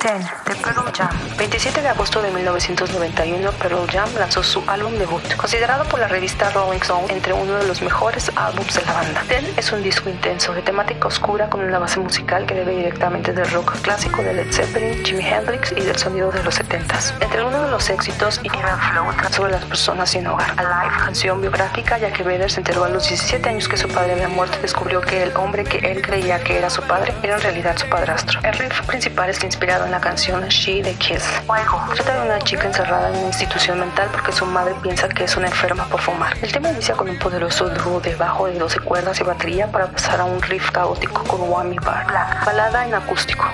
10 de Pearl Jam. 27 de agosto de 1991, Pearl Jam lanzó su álbum debut, considerado por la revista Rolling Stone entre uno de los mejores álbumes de la banda. 10 es un disco intenso, de temática oscura con una base musical que debe directamente del rock clásico de Led Zeppelin, Jimi Hendrix y del sonido de los 70s. Entre uno de los éxitos, Even Flow sobre las personas sin hogar. Alive, canción biográfica, ya que Vedder se enteró a los 17 años que su padre había muerto y descubrió que el hombre que él creía que era su padre era en realidad su padrastro. El riff principal está inspirado en la canción She Trata de una chica encerrada en una institución mental porque su madre piensa que es una enferma por fumar. El tema inicia con un poderoso dúo de bajo de 12 cuerdas y batería para pasar a un riff caótico con Whammy Bar, balada en acústico.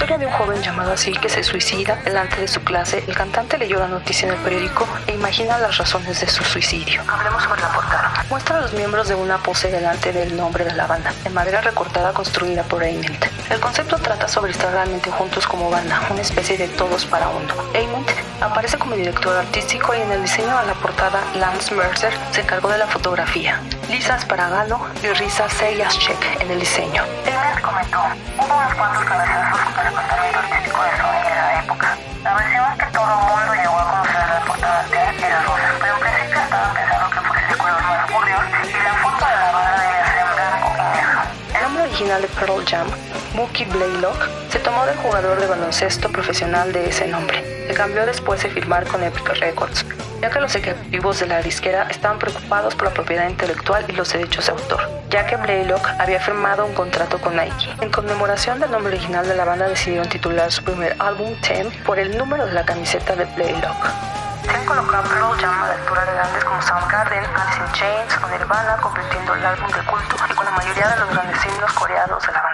Historia de un joven llamado así que se suicida delante de su clase. El cantante leyó la noticia en el periódico e imagina las razones de su suicidio. Hablemos sobre la portada. Muestra a los miembros de una pose delante del nombre de la banda, de madera recortada construida por Ament. El concepto trata sobre estar realmente juntos como banda, una especie de todos para uno. Ament aparece como director artístico y en el diseño de la portada Lance Mercer se encargó de la fotografía. Lisa Sparagalo y Risa Seyaschek en el diseño. Ament comentó, hubo unos cuantos cabezazos con el departamento artístico de la época. Que todo el mundo original de Pearl Jam Mookie Blaylock se tomó del jugador de baloncesto profesional de ese nombre. Se cambió después de firmar con Epic Records, ya que los ejecutivos de la disquera estaban preocupados por la propiedad intelectual y los derechos de autor, ya que Blaylock había firmado un contrato con Nike. En conmemoración del nombre original de la banda decidieron titular su primer álbum Ten por el número de la camiseta de Blaylock. Se han colocado Pearl Jam a la grandes como Soundgarden, Alice in Chains o Nirvana, convirtiendo el álbum de culto mayoría de los grandes himnos coreados de la.